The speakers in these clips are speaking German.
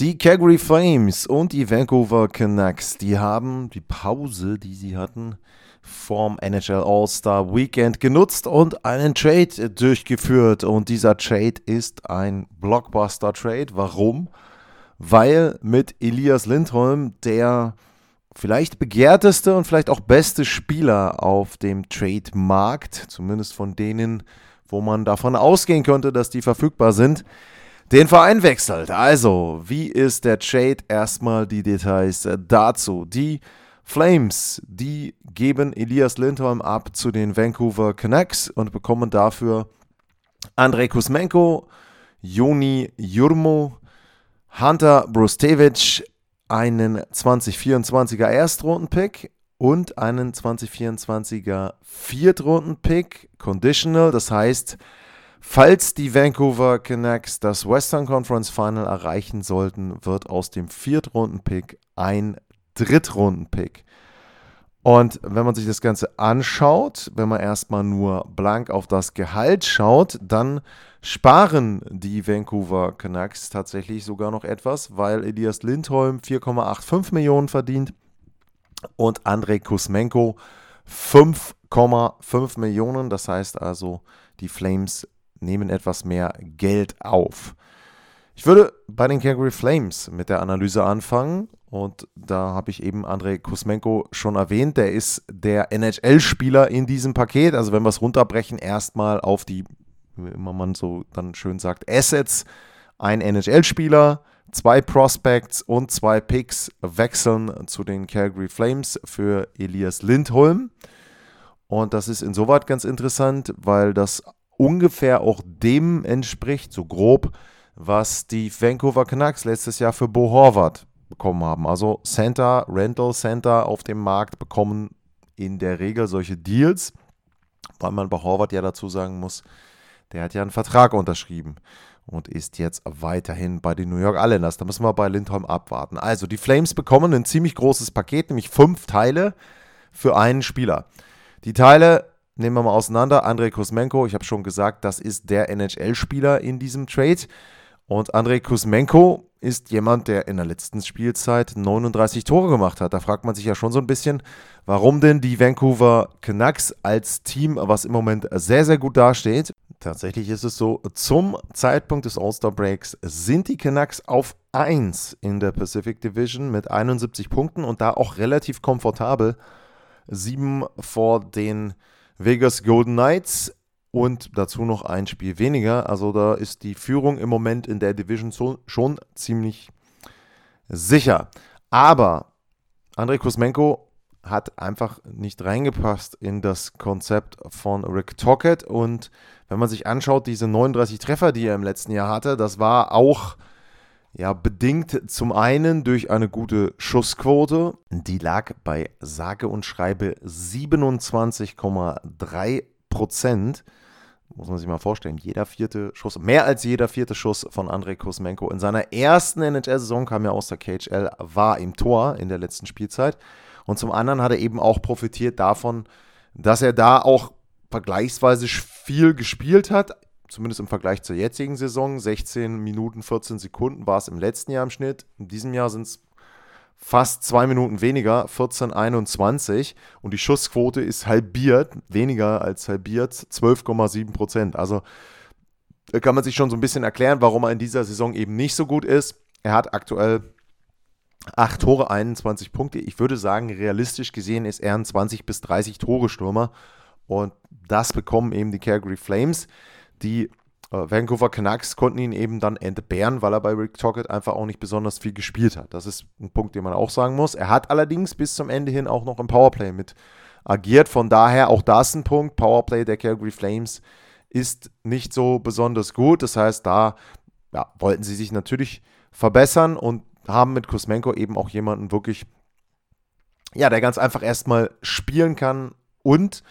Die Calgary Flames und die Vancouver Canucks, die haben die Pause, die sie hatten, vom NHL All-Star Weekend genutzt und einen Trade durchgeführt. Und dieser Trade ist ein Blockbuster-Trade. Warum? Weil mit Elias Lindholm der vielleicht begehrteste und vielleicht auch beste Spieler auf dem Trade-Markt, zumindest von denen, wo man davon ausgehen könnte, dass die verfügbar sind, den Verein wechselt. Also, wie ist der Trade? Erstmal die Details dazu. Die Flames, die geben Elias Lindholm ab zu den Vancouver Canucks und bekommen dafür Andrei Kuzmenko, Joni Jurmo, Hunter Brustevich, einen 2024er Erstrundenpick und einen 2024er Viertrundenpick, conditional, das heißt, falls die Vancouver Canucks das Western Conference Final erreichen sollten, wird aus dem Viertrundenpick ein Drittrunden-Pick. Und wenn man sich das Ganze anschaut, wenn man erstmal nur blank auf das Gehalt schaut, dann sparen die Vancouver Canucks tatsächlich sogar noch etwas, weil Elias Lindholm 4,85 Millionen verdient und Andrei Kusmenko 5,5 Millionen. Das heißt also, die Flames nehmen etwas mehr Geld auf. Ich würde bei den Calgary Flames mit der Analyse anfangen und da habe ich eben Andrei Kusmenko schon erwähnt. Der ist der NHL-Spieler in diesem Paket. Also wenn wir es runterbrechen, erstmal auf die, wie immer man so dann schön sagt, Assets. Ein NHL-Spieler, zwei Prospects und zwei Picks wechseln zu den Calgary Flames für Elias Lindholm. Und das ist insoweit ganz interessant, weil das ungefähr auch dem entspricht, so grob, was die Vancouver Canucks letztes Jahr für Bo Horvath bekommen haben. Also Center, Rental Center auf dem Markt bekommen in der Regel solche Deals, weil man bei Horvath ja dazu sagen muss, der hat ja einen Vertrag unterschrieben und ist jetzt weiterhin bei den New York Islanders. Da müssen wir bei Lindholm abwarten. Also die Flames bekommen ein ziemlich großes Paket, nämlich fünf Teile für einen Spieler. Die Teile nehmen wir mal auseinander. Andrei Kuzmenko, ich habe schon gesagt, das ist der NHL-Spieler in diesem Trade. Und Andrei Kuzmenko ist jemand, der in der letzten Spielzeit 39 Tore gemacht hat. Da fragt man sich ja schon so ein bisschen, warum denn die Vancouver Canucks als Team, was im Moment sehr, sehr gut dasteht. Tatsächlich ist es so, zum Zeitpunkt des All-Star Breaks sind die Canucks auf 1 in der Pacific Division mit 71 Punkten und da auch relativ komfortabel. Sieben vor den Vegas Golden Knights, und dazu noch ein Spiel weniger. Also da ist die Führung im Moment in der Division schon ziemlich sicher. Aber Andrei Kuzmenko hat einfach nicht reingepasst in das Konzept von Rick Tockett. Und wenn man sich anschaut, diese 39 Treffer, die er im letzten Jahr hatte, das war auch ja, bedingt zum einen durch eine gute Schussquote. Die lag bei sage und schreibe 27,3 Prozent muss man sich mal vorstellen, jeder vierte Schuss, mehr als jeder vierte Schuss von Andrei Kuzmenko in seiner ersten NHL-Saison kam ja aus der KHL, war im Tor in der letzten Spielzeit. Und zum anderen hat er eben auch profitiert davon, dass er da auch vergleichsweise viel gespielt hat, zumindest im Vergleich zur jetzigen Saison. 16 Minuten, 14 Sekunden war es im letzten Jahr im Schnitt. In diesem Jahr sind es fast zwei Minuten weniger, 14,21 und die Schussquote ist halbiert, weniger als halbiert, 12,7 Prozent. Also kann man sich schon so ein bisschen erklären, warum er in dieser Saison eben nicht so gut ist. Er hat aktuell 8 Tore, 21 Punkte. Ich würde sagen, realistisch gesehen ist er ein 20 bis 30 Tore Stürmer und das bekommen eben die Calgary Flames, die äh, Vancouver Canucks konnten ihn eben dann entbehren, weil er bei Rick Tockett einfach auch nicht besonders viel gespielt hat. Das ist ein Punkt, den man auch sagen muss. Er hat allerdings bis zum Ende hin auch noch im Powerplay mit agiert. Von daher auch das ein Punkt. Powerplay der Calgary Flames ist nicht so besonders gut. Das heißt, da ja, wollten sie sich natürlich verbessern und haben mit Kuzmenko eben auch jemanden wirklich, ja, der ganz einfach erstmal spielen kann und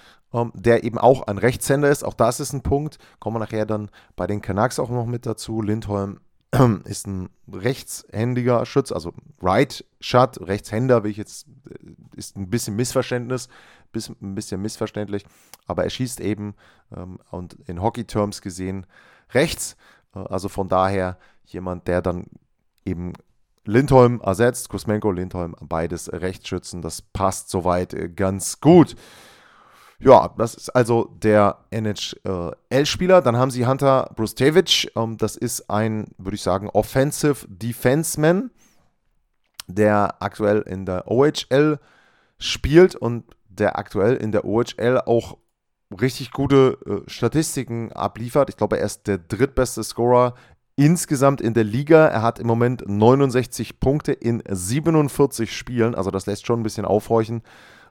der eben auch ein Rechtshänder ist. Auch das ist ein Punkt. Kommen wir nachher dann bei den Canucks auch noch mit dazu. Lindholm ist ein rechtshändiger Schütz, also Right Shot, Rechtshänder, will ich jetzt, äh, ist ein bisschen Missverständnis, ein bisschen missverständlich, aber er schießt eben ähm, und in Hockey-Terms gesehen rechts. Äh, also von daher jemand, der dann eben Lindholm ersetzt, Kusmenko, Lindholm, beides Rechtsschützen. Das passt soweit äh, ganz gut. Ja, das ist also der NHL-Spieler. Dann haben sie Hunter Brustevic. Ähm, das ist ein, würde ich sagen, Offensive Defenseman, der aktuell in der OHL spielt und der aktuell in der OHL auch richtig gute äh, Statistiken abliefert. Ich glaube, er ist der drittbeste Scorer insgesamt in der Liga. Er hat im Moment 69 Punkte in 47 Spielen. Also das lässt schon ein bisschen aufhorchen,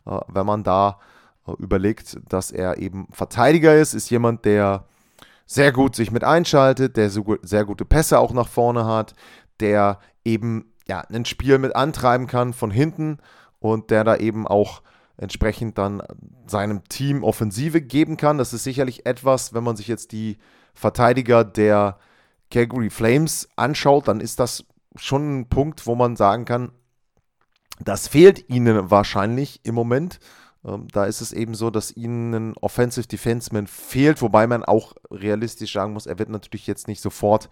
äh, wenn man da überlegt, dass er eben Verteidiger ist, ist jemand, der sehr gut sich mit einschaltet, der sehr gute Pässe auch nach vorne hat, der eben ja, ein Spiel mit antreiben kann von hinten und der da eben auch entsprechend dann seinem Team Offensive geben kann. Das ist sicherlich etwas, wenn man sich jetzt die Verteidiger der Calgary Flames anschaut, dann ist das schon ein Punkt, wo man sagen kann, das fehlt ihnen wahrscheinlich im Moment. Ähm, da ist es eben so, dass ihnen ein Offensive Defenseman fehlt, wobei man auch realistisch sagen muss, er wird natürlich jetzt nicht sofort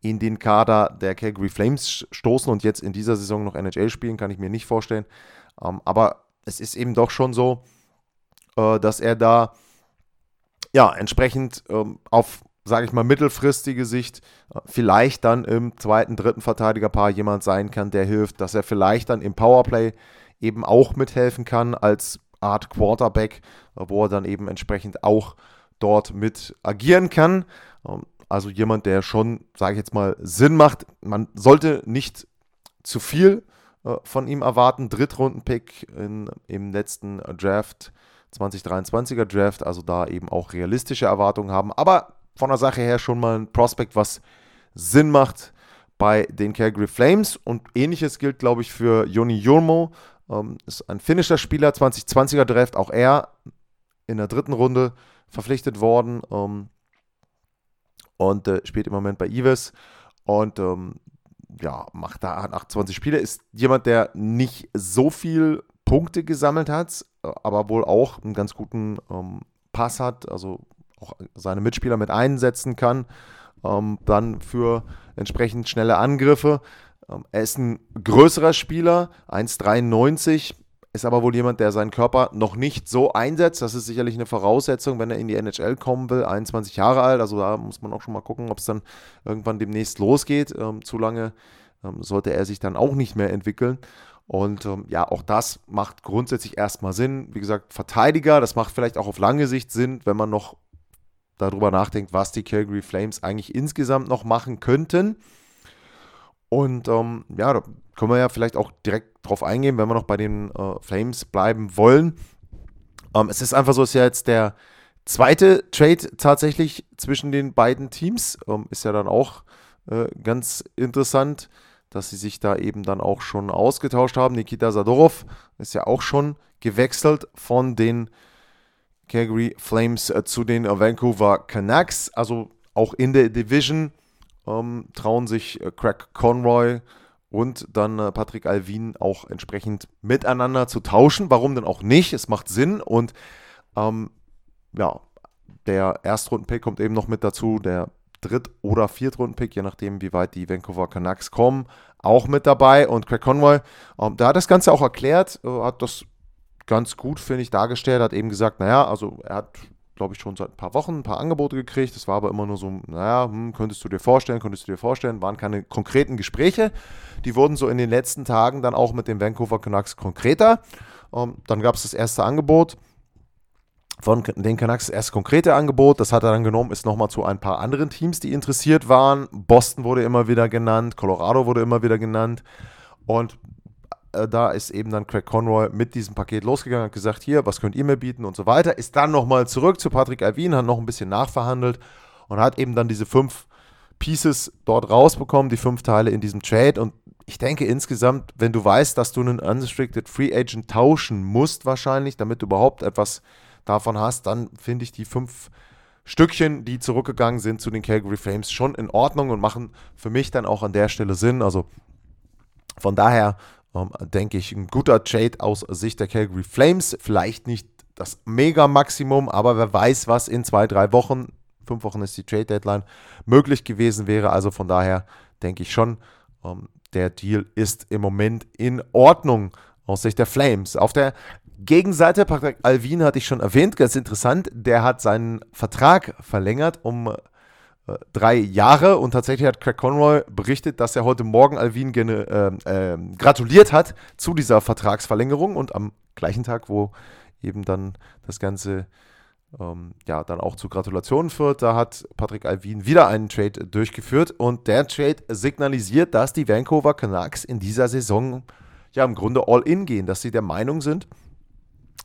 in den Kader der Calgary Flames stoßen und jetzt in dieser Saison noch NHL spielen, kann ich mir nicht vorstellen. Ähm, aber es ist eben doch schon so, äh, dass er da ja entsprechend ähm, auf, sage ich mal, mittelfristige Sicht äh, vielleicht dann im zweiten, dritten Verteidigerpaar jemand sein kann, der hilft, dass er vielleicht dann im Powerplay eben auch mithelfen kann als Art Quarterback, wo er dann eben entsprechend auch dort mit agieren kann. Ähm, also jemand, der schon, sage ich jetzt mal, Sinn macht. Man sollte nicht zu viel äh, von ihm erwarten. Drittrunden-Pick im letzten Draft, 2023er Draft, also da eben auch realistische Erwartungen haben. Aber von der Sache her schon mal ein Prospekt, was Sinn macht bei den Calgary Flames. Und ähnliches gilt, glaube ich, für Joni Jurmo, ähm, ist ein finnischer Spieler, 2020er Draft, auch er in der dritten Runde verpflichtet worden ähm, und äh, spielt im Moment bei Ives und ähm, ja, macht da 28 Spiele, ist jemand, der nicht so viel Punkte gesammelt hat, aber wohl auch einen ganz guten ähm, Pass hat, also auch seine Mitspieler mit einsetzen kann, ähm, dann für entsprechend schnelle Angriffe. Ähm, er ist ein größerer Spieler, 1,93, ist aber wohl jemand, der seinen Körper noch nicht so einsetzt. Das ist sicherlich eine Voraussetzung, wenn er in die NHL kommen will. 21 Jahre alt, also da muss man auch schon mal gucken, ob es dann irgendwann demnächst losgeht. Ähm, zu lange ähm, sollte er sich dann auch nicht mehr entwickeln. Und ähm, ja, auch das macht grundsätzlich erstmal Sinn. Wie gesagt, Verteidiger, das macht vielleicht auch auf lange Sicht Sinn, wenn man noch darüber nachdenkt, was die Calgary Flames eigentlich insgesamt noch machen könnten. Und ähm, ja, da können wir ja vielleicht auch direkt drauf eingehen, wenn wir noch bei den äh, Flames bleiben wollen. Ähm, es ist einfach so, es ist ja jetzt der zweite Trade tatsächlich zwischen den beiden Teams. Ähm, ist ja dann auch äh, ganz interessant, dass sie sich da eben dann auch schon ausgetauscht haben. Nikita Sadorov ist ja auch schon gewechselt von den Calgary Flames äh, zu den Vancouver Canucks. Also auch in der Division ähm, trauen sich äh, Craig Conroy und dann äh, Patrick Alvin auch entsprechend miteinander zu tauschen. Warum denn auch nicht? Es macht Sinn und ähm, ja, der Erstrunden-Pick kommt eben noch mit dazu, der Dritt- oder Viertrunden-Pick, je nachdem, wie weit die Vancouver Canucks kommen, auch mit dabei. Und Craig Conroy, ähm, der hat das Ganze auch erklärt, äh, hat das ganz gut, finde ich, dargestellt, hat eben gesagt, naja, also er hat glaube ich, schon seit ein paar Wochen ein paar Angebote gekriegt. Das war aber immer nur so, naja, hm, könntest du dir vorstellen, könntest du dir vorstellen, waren keine konkreten Gespräche. Die wurden so in den letzten Tagen dann auch mit den Vancouver Canucks konkreter. Ähm, dann gab es das erste Angebot von den Canucks, das erste konkrete Angebot. Das hat er dann genommen, ist nochmal zu ein paar anderen Teams, die interessiert waren. Boston wurde immer wieder genannt, Colorado wurde immer wieder genannt. Und äh, da ist eben dann Craig Conroy mit diesem Paket losgegangen, hat gesagt, hier, was könnt ihr mir bieten und so weiter. Ist dann nochmal zurück zu Patrick Alvin, hat noch ein bisschen nachverhandelt und hat eben dann diese fünf Pieces dort rausbekommen, die fünf Teile in diesem Trade. Und ich denke insgesamt, wenn du weißt, dass du einen Unrestricted Free Agent tauschen musst, wahrscheinlich, damit du überhaupt etwas davon hast, dann finde ich die fünf Stückchen, die zurückgegangen sind zu den Calgary Flames, schon in Ordnung und machen für mich dann auch an der Stelle Sinn. Also von daher ähm, denke ich, ein guter Trade aus Sicht der Calgary Flames. Vielleicht nicht das Mega-Maximum, aber wer weiß, was in zwei, drei Wochen, fünf Wochen ist die Trade-Deadline, möglich gewesen wäre. Also von daher denke ich schon, ähm, der Deal ist im Moment in Ordnung aus Sicht der Flames. Auf der Gegenseite, Patrick Alvin hatte ich schon erwähnt, ganz interessant, der hat seinen Vertrag verlängert um drei Jahre. Und tatsächlich hat Craig Conroy berichtet, dass er heute Morgen Alvin äh, äh, gratuliert hat zu dieser Vertragsverlängerung und am gleichen Tag, wo eben dann das Ganze ähm, ja dann auch zu Gratulationen führt, da hat Patrick Alvin wieder einen Trade durchgeführt. Und der Trade signalisiert, dass die Vancouver Canucks in dieser Saison ja im Grunde all in gehen, dass sie der Meinung sind,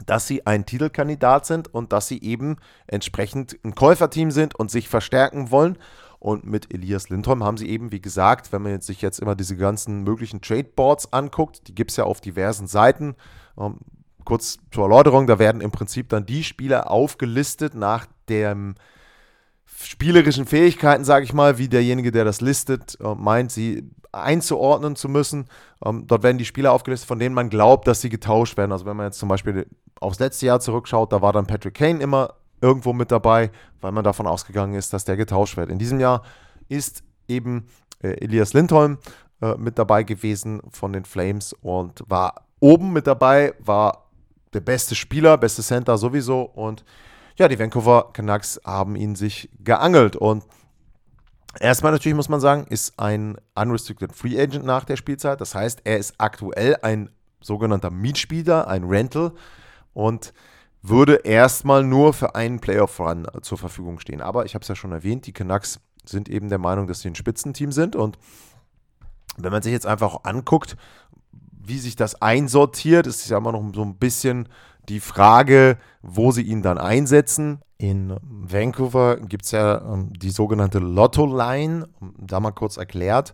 dass sie ein Titelkandidat sind und dass sie eben entsprechend ein Käuferteam sind und sich verstärken wollen. Und mit Elias Lindholm haben sie eben, wie gesagt, wenn man sich jetzt immer diese ganzen möglichen Tradeboards anguckt, die gibt es ja auf diversen Seiten. Ähm, kurz zur Erläuterung, da werden im Prinzip dann die Spieler aufgelistet nach dem spielerischen Fähigkeiten, sage ich mal, wie derjenige, der das listet, äh, meint, sie einzuordnen zu müssen. Ähm, dort werden die Spieler aufgelistet, von denen man glaubt, dass sie getauscht werden. Also wenn man jetzt zum Beispiel aufs letzte Jahr zurückschaut, da war dann Patrick Kane immer irgendwo mit dabei, weil man davon ausgegangen ist, dass der getauscht wird. In diesem Jahr ist eben äh, Elias Lindholm äh, mit dabei gewesen von den Flames und war oben mit dabei, war der beste Spieler, beste Center sowieso und ja, die Vancouver Canucks haben ihn sich geangelt und Erstmal natürlich muss man sagen, ist ein Unrestricted Free Agent nach der Spielzeit. Das heißt, er ist aktuell ein sogenannter Mietspieler, ein Rental und würde erstmal nur für einen Playoff-Run zur Verfügung stehen. Aber ich habe es ja schon erwähnt, die Canucks sind eben der Meinung, dass sie ein Spitzenteam sind. Und wenn man sich jetzt einfach anguckt, wie sich das einsortiert, ist ja immer noch so ein bisschen die Frage, wo sie ihn dann einsetzen. In Vancouver gibt es ja ähm, die sogenannte Lotto-Line, da mal kurz erklärt.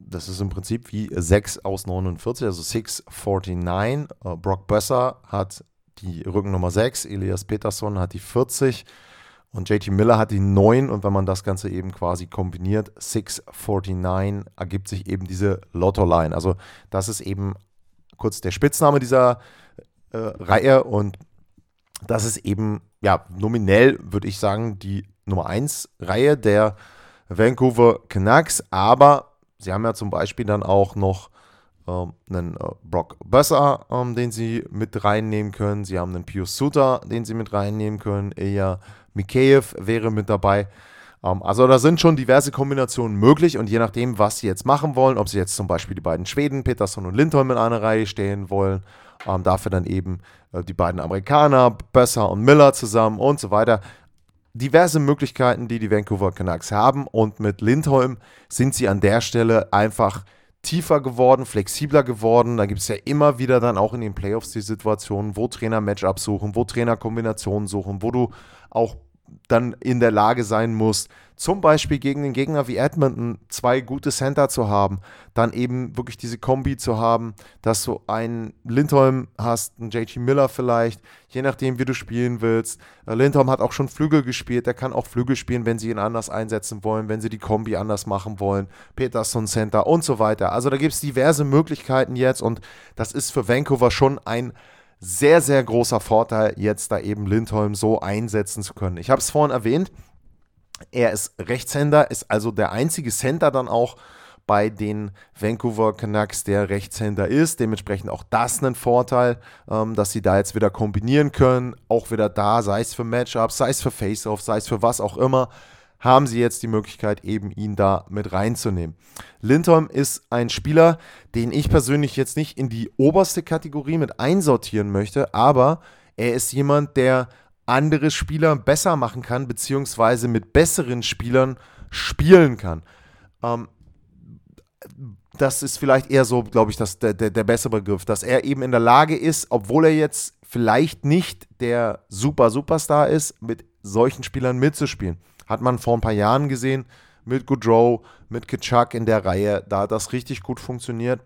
Das ist im Prinzip wie 6 aus 49, also 649. Äh, Brock Besser hat die Rückennummer 6, Elias Peterson hat die 40 und JT Miller hat die 9 und wenn man das Ganze eben quasi kombiniert, 649 ergibt sich eben diese Lotto-Line. Also das ist eben kurz der Spitzname dieser äh, Reihe und das ist eben, ja, nominell würde ich sagen, die Nummer 1 Reihe der Vancouver Canucks, aber sie haben ja zum Beispiel dann auch noch ähm, einen äh, Brock Besser, ähm, den sie mit reinnehmen können. Sie haben einen Pius Suter, den sie mit reinnehmen können. Eja Mikheyev wäre mit dabei. Ähm, also da sind schon diverse Kombinationen möglich und je nachdem, was sie jetzt machen wollen, ob sie jetzt zum Beispiel die beiden Schweden, Peterson und Lindholm in einer Reihe stehen wollen, dafür dann eben äh, die beiden Amerikaner, Besser und Miller zusammen und so weiter. Diverse Möglichkeiten, die die Vancouver Canucks haben und mit Lindholm sind sie an der Stelle einfach tiefer geworden, flexibler geworden. Da gibt es ja immer wieder dann auch in den Playoffs die Situationen, wo Trainer Matchups suchen, wo Trainer Kombinationen suchen, wo du auch dann in der Lage sein muss, zum Beispiel gegen den Gegner wie Edmonton zwei gute Center zu haben, dann eben wirklich diese Kombi zu haben, dass du einen Lindholm hast, einen JT Miller vielleicht, je nachdem, wie du spielen willst. Äh, Lindholm hat auch schon Flügel gespielt, der kann auch Flügel spielen, wenn sie ihn anders einsetzen wollen, wenn sie die Kombi anders machen wollen. Peterson Center und so weiter. Also da gibt es diverse Möglichkeiten jetzt und das ist für Vancouver schon ein sehr, sehr großer Vorteil, jetzt da eben Lindholm so einsetzen zu können. Ich habe es vorhin erwähnt, er ist Rechtshänder, ist also der einzige Center dann auch bei den Vancouver Canucks, der Rechtshänder ist. Dementsprechend auch das ein Vorteil, ähm, dass sie da jetzt wieder kombinieren können. Auch wieder da, sei es für Matchups, sei es für Face-Off, sei es für was auch immer haben sie jetzt die Möglichkeit, eben ihn da mit reinzunehmen. Lindholm ist ein Spieler, den ich persönlich jetzt nicht in die oberste Kategorie mit einsortieren möchte, aber er ist jemand, der andere Spieler besser machen kann, beziehungsweise mit besseren Spielern spielen kann. Ähm, das ist vielleicht eher so, glaube ich, das, der, der, der bessere Begriff, dass er eben in der Lage ist, obwohl er jetzt vielleicht nicht der Super Superstar ist, mit solchen Spielern mitzuspielen. Hat man vor ein paar Jahren gesehen, mit Goodrow, mit Kitschak in der Reihe. Da hat das richtig gut funktioniert.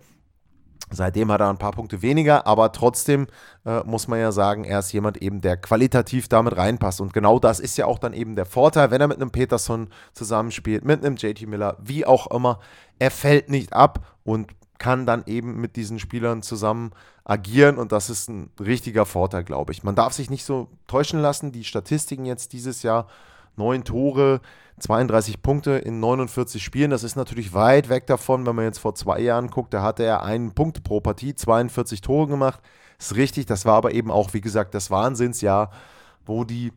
Seitdem hat er ein paar Punkte weniger, aber trotzdem äh, muss man ja sagen, er ist jemand eben, der qualitativ damit reinpasst. Und genau das ist ja auch dann eben der Vorteil, wenn er mit einem Peterson zusammenspielt, mit einem JT Miller, wie auch immer. Er fällt nicht ab und kann dann eben mit diesen Spielern zusammen agieren und das ist ein richtiger Vorteil, glaube ich. Man darf sich nicht so täuschen lassen. Die Statistiken jetzt dieses Jahr, neun Tore, 32 Punkte in 49 Spielen. Das ist natürlich weit weg davon, wenn man jetzt vor zwei Jahren guckt, da hatte er einen Punkt pro Partie, 42 Tore gemacht. Ist richtig, das war aber eben auch, wie gesagt, das Wahnsinnsjahr, wo die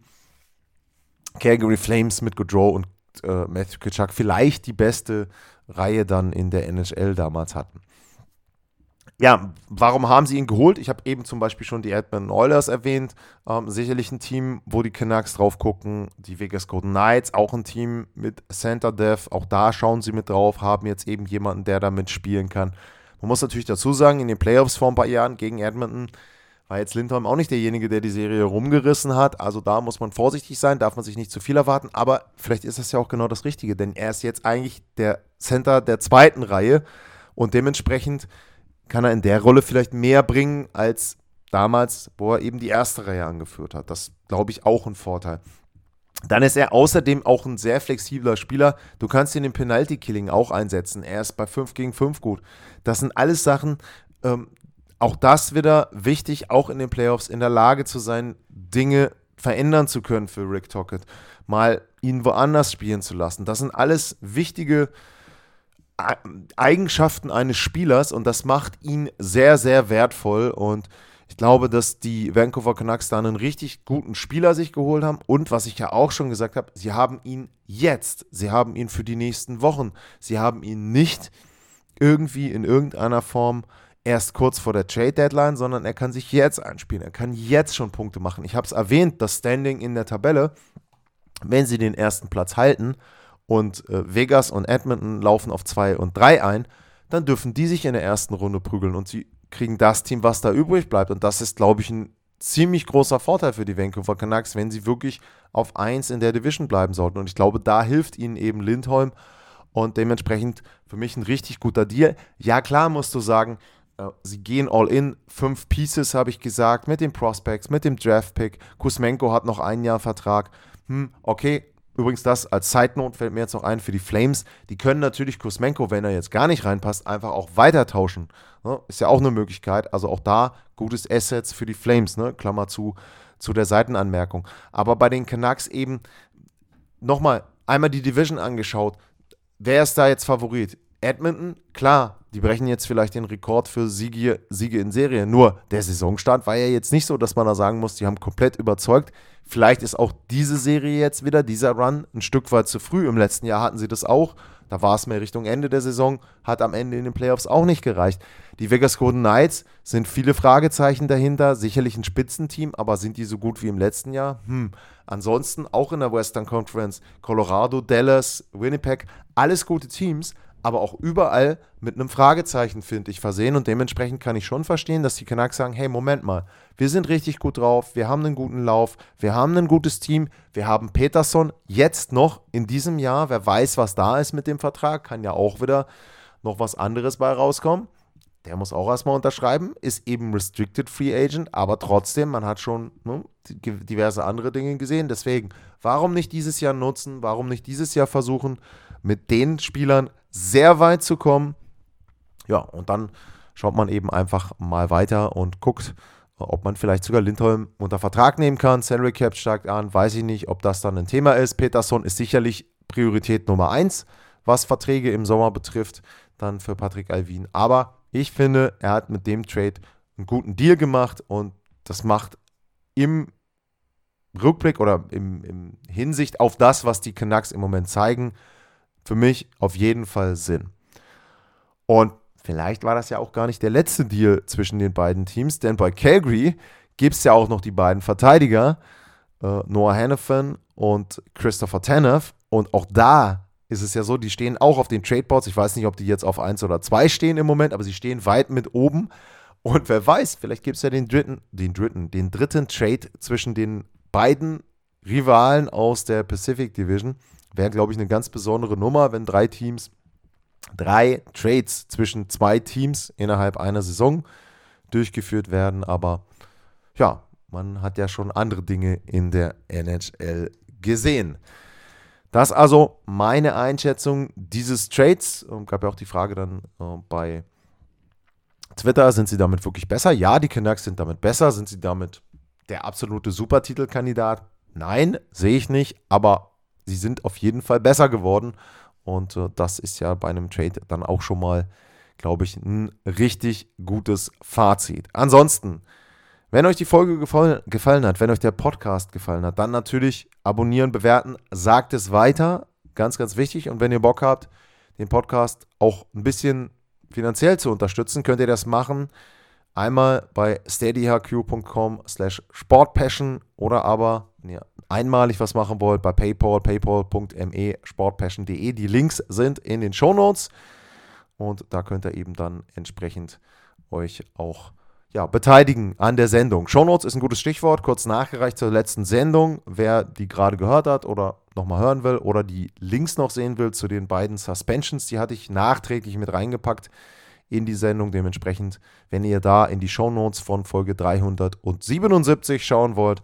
Calgary Flames mit Goodrow und äh, Matthew Kitschak vielleicht die beste Reihe dann in der NHL damals hatten ja, warum haben sie ihn geholt? Ich habe eben zum Beispiel schon die Edmonton Oilers erwähnt. Ähm, sicherlich ein Team, wo die Canucks drauf gucken. Die Vegas Golden Knights, auch ein Team mit Center Dev. Auch da schauen sie mit drauf, haben jetzt eben jemanden, der da mitspielen kann. Man muss natürlich dazu sagen, in den Playoffs vor ein paar Jahren gegen Edmonton war jetzt Lindholm auch nicht derjenige, der die Serie rumgerissen hat. Also da muss man vorsichtig sein, darf man sich nicht zu viel erwarten. Aber vielleicht ist das ja auch genau das Richtige, denn er ist jetzt eigentlich der Center der zweiten Reihe und dementsprechend kann er in der Rolle vielleicht mehr bringen als damals, wo er eben die erste Reihe angeführt hat. Das glaube ich auch ein Vorteil. Dann ist er außerdem auch ein sehr flexibler Spieler. Du kannst ihn im Penalty-Killing auch einsetzen. Er ist bei 5 gegen 5 gut. Das sind alles Sachen, ähm, auch das wieder wichtig, auch in den Playoffs in der Lage zu sein, Dinge verändern zu können für Rick Tockett. Mal ihn woanders spielen zu lassen. Das sind alles wichtige äh, Eigenschaften eines Spielers und das macht ihn sehr, sehr wertvoll. Und ich glaube, dass die Vancouver Canucks da einen richtig guten Spieler sich geholt haben. Und was ich ja auch schon gesagt habe, sie haben ihn jetzt. Sie haben ihn für die nächsten Wochen. Sie haben ihn nicht irgendwie in irgendeiner Form erst kurz vor der Trade Deadline, sondern er kann sich jetzt einspielen. Er kann jetzt schon Punkte machen. Ich habe es erwähnt, das Standing in der Tabelle, wenn sie den ersten Platz halten, und äh, Vegas und Edmonton laufen auf 2 und 3 ein, dann dürfen die sich in der ersten Runde prügeln und sie kriegen das Team, was da übrig bleibt. Und das ist, glaube ich, ein ziemlich großer Vorteil für die Vancouver Canucks, wenn sie wirklich auf 1 in der Division bleiben sollten. Und ich glaube, da hilft ihnen eben Lindholm und dementsprechend für mich ein richtig guter Deal. Ja, klar musst du sagen, äh, sie gehen all in. Fünf Pieces, habe ich gesagt, mit den Prospects, mit dem Draft-Pick. Kusmenko hat noch ein Jahr Vertrag. Hm, okay, Übrigens, das als Side Note fällt mir jetzt noch ein für die Flames. Die können natürlich Kusmenko, wenn er jetzt gar nicht reinpasst, einfach auch weiter tauschen. Ne? Ist ja auch eine Möglichkeit. Also auch da gutes Assets für die Flames, ne? Klammer zu, zu der Seitenanmerkung. Aber bei den Canucks eben nochmal einmal die Division angeschaut. Wer ist da jetzt Favorit? Edmonton, klar, die brechen jetzt vielleicht den Rekord für Siege, Siege in Serie. Nur der Saisonstart war ja jetzt nicht so, dass man da sagen muss, die haben komplett überzeugt. Vielleicht ist auch diese Serie jetzt wieder, dieser Run, ein Stück weit zu früh. Im letzten Jahr hatten sie das auch. Da war es mehr Richtung Ende der Saison, hat am Ende in den Playoffs auch nicht gereicht. Die Vegas Golden Knights sind viele Fragezeichen dahinter, sicherlich ein Spitzenteam, aber sind die so gut wie im letzten Jahr? Hm. Ansonsten auch in der Western Conference Colorado, Dallas, Winnipeg, alles gute Teams, aber auch überall mit einem Fragezeichen, finde ich, versehen. Und dementsprechend kann ich schon verstehen, dass die Canucks sagen, hey, Moment mal, wir sind richtig gut drauf, wir haben einen guten Lauf, wir haben ein gutes Team, wir haben Peterson jetzt noch in diesem Jahr, wer weiß, was da ist mit dem Vertrag, kann ja auch wieder noch was anderes bei rauskommen. Der muss auch erstmal unterschreiben, ist eben Restricted Free Agent, aber trotzdem, man hat schon ne, diverse andere Dinge gesehen. Deswegen, warum nicht dieses Jahr nutzen? Warum nicht dieses Jahr versuchen, mit den Spielern sehr weit zu kommen. Ja, und dann schaut man eben einfach mal weiter und guckt, ob man vielleicht sogar Lindholm unter Vertrag nehmen kann. Salary Cap steigt an, weiß ich nicht, ob das dann ein Thema ist. Peterson ist sicherlich Priorität Nummer eins, was Verträge im Sommer betrifft, dann für Patrick Alvin. Aber ich finde, er hat mit dem Trade einen guten Deal gemacht und das macht im Rückblick oder im, im Hinsicht auf das, was die Canucks im Moment zeigen, für mich auf jeden Fall Sinn. Und vielleicht war das ja auch gar nicht der letzte Deal zwischen den beiden Teams, denn bei Calgary gibt es ja auch noch die beiden Verteidiger, äh, Noah Hannafin und Christopher Tanev. Und auch da ist es ja so, die stehen auch auf den Tradeboards. Ich weiß nicht, ob die jetzt auf 1 oder 2 stehen im Moment, aber sie stehen weit mit oben. Und wer weiß, vielleicht gibt es ja den dritten, den dritten, den dritten Trade zwischen den beiden Rivalen aus der Pacific Division wäre, glaube ich, eine ganz besondere Nummer, wenn drei Teams, drei Trades zwischen zwei Teams innerhalb einer Saison durchgeführt werden. Aber ja, man hat ja schon andere Dinge in der NHL gesehen. Das also meine Einschätzung dieses Trades. Es gab ja auch die Frage dann äh, bei Twitter, sind sie damit wirklich besser? Ja, die Canucks sind damit besser. Sind sie damit der absolute Supertitelkandidat? Nein, sehe ich nicht, aber sie sind auf jeden Fall besser geworden. Und äh, das ist ja bei einem Trade dann auch schon mal, glaube ich, ein richtig gutes Fazit. Ansonsten, wenn euch die Folge gefallen, gefallen hat, wenn euch der Podcast gefallen hat, dann natürlich abonnieren, bewerten, sagt es weiter. Ganz, ganz wichtig. Und wenn ihr Bock habt, den Podcast auch ein bisschen finanziell zu unterstützen, könnt ihr das machen. Einmal bei steadyhq.com slash sportpassion oder aber, wenn ihr einmalig was machen wollt, bei paypal, paypal.me sportpassion.de. Die Links sind in den Shownotes und da könnt ihr eben dann entsprechend euch auch ja, beteiligen an der Sendung. Shownotes ist ein gutes Stichwort, kurz nachgereicht zur letzten Sendung. Wer die gerade gehört hat oder nochmal hören will oder die Links noch sehen will zu den beiden Suspensions, die hatte ich nachträglich mit reingepackt in die Sendung. Dementsprechend, wenn ihr da in die Shownotes von Folge 377 schauen wollt,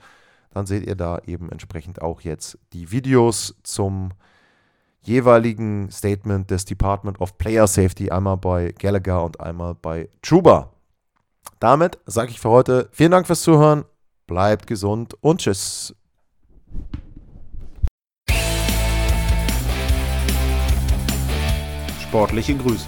dann seht ihr da eben entsprechend auch jetzt die Videos zum jeweiligen Statement des Department of Player Safety, einmal bei Gallagher und einmal bei Truba. Damit sage ich für heute vielen Dank fürs Zuhören, bleibt gesund und tschüss. Sportliche Grüße.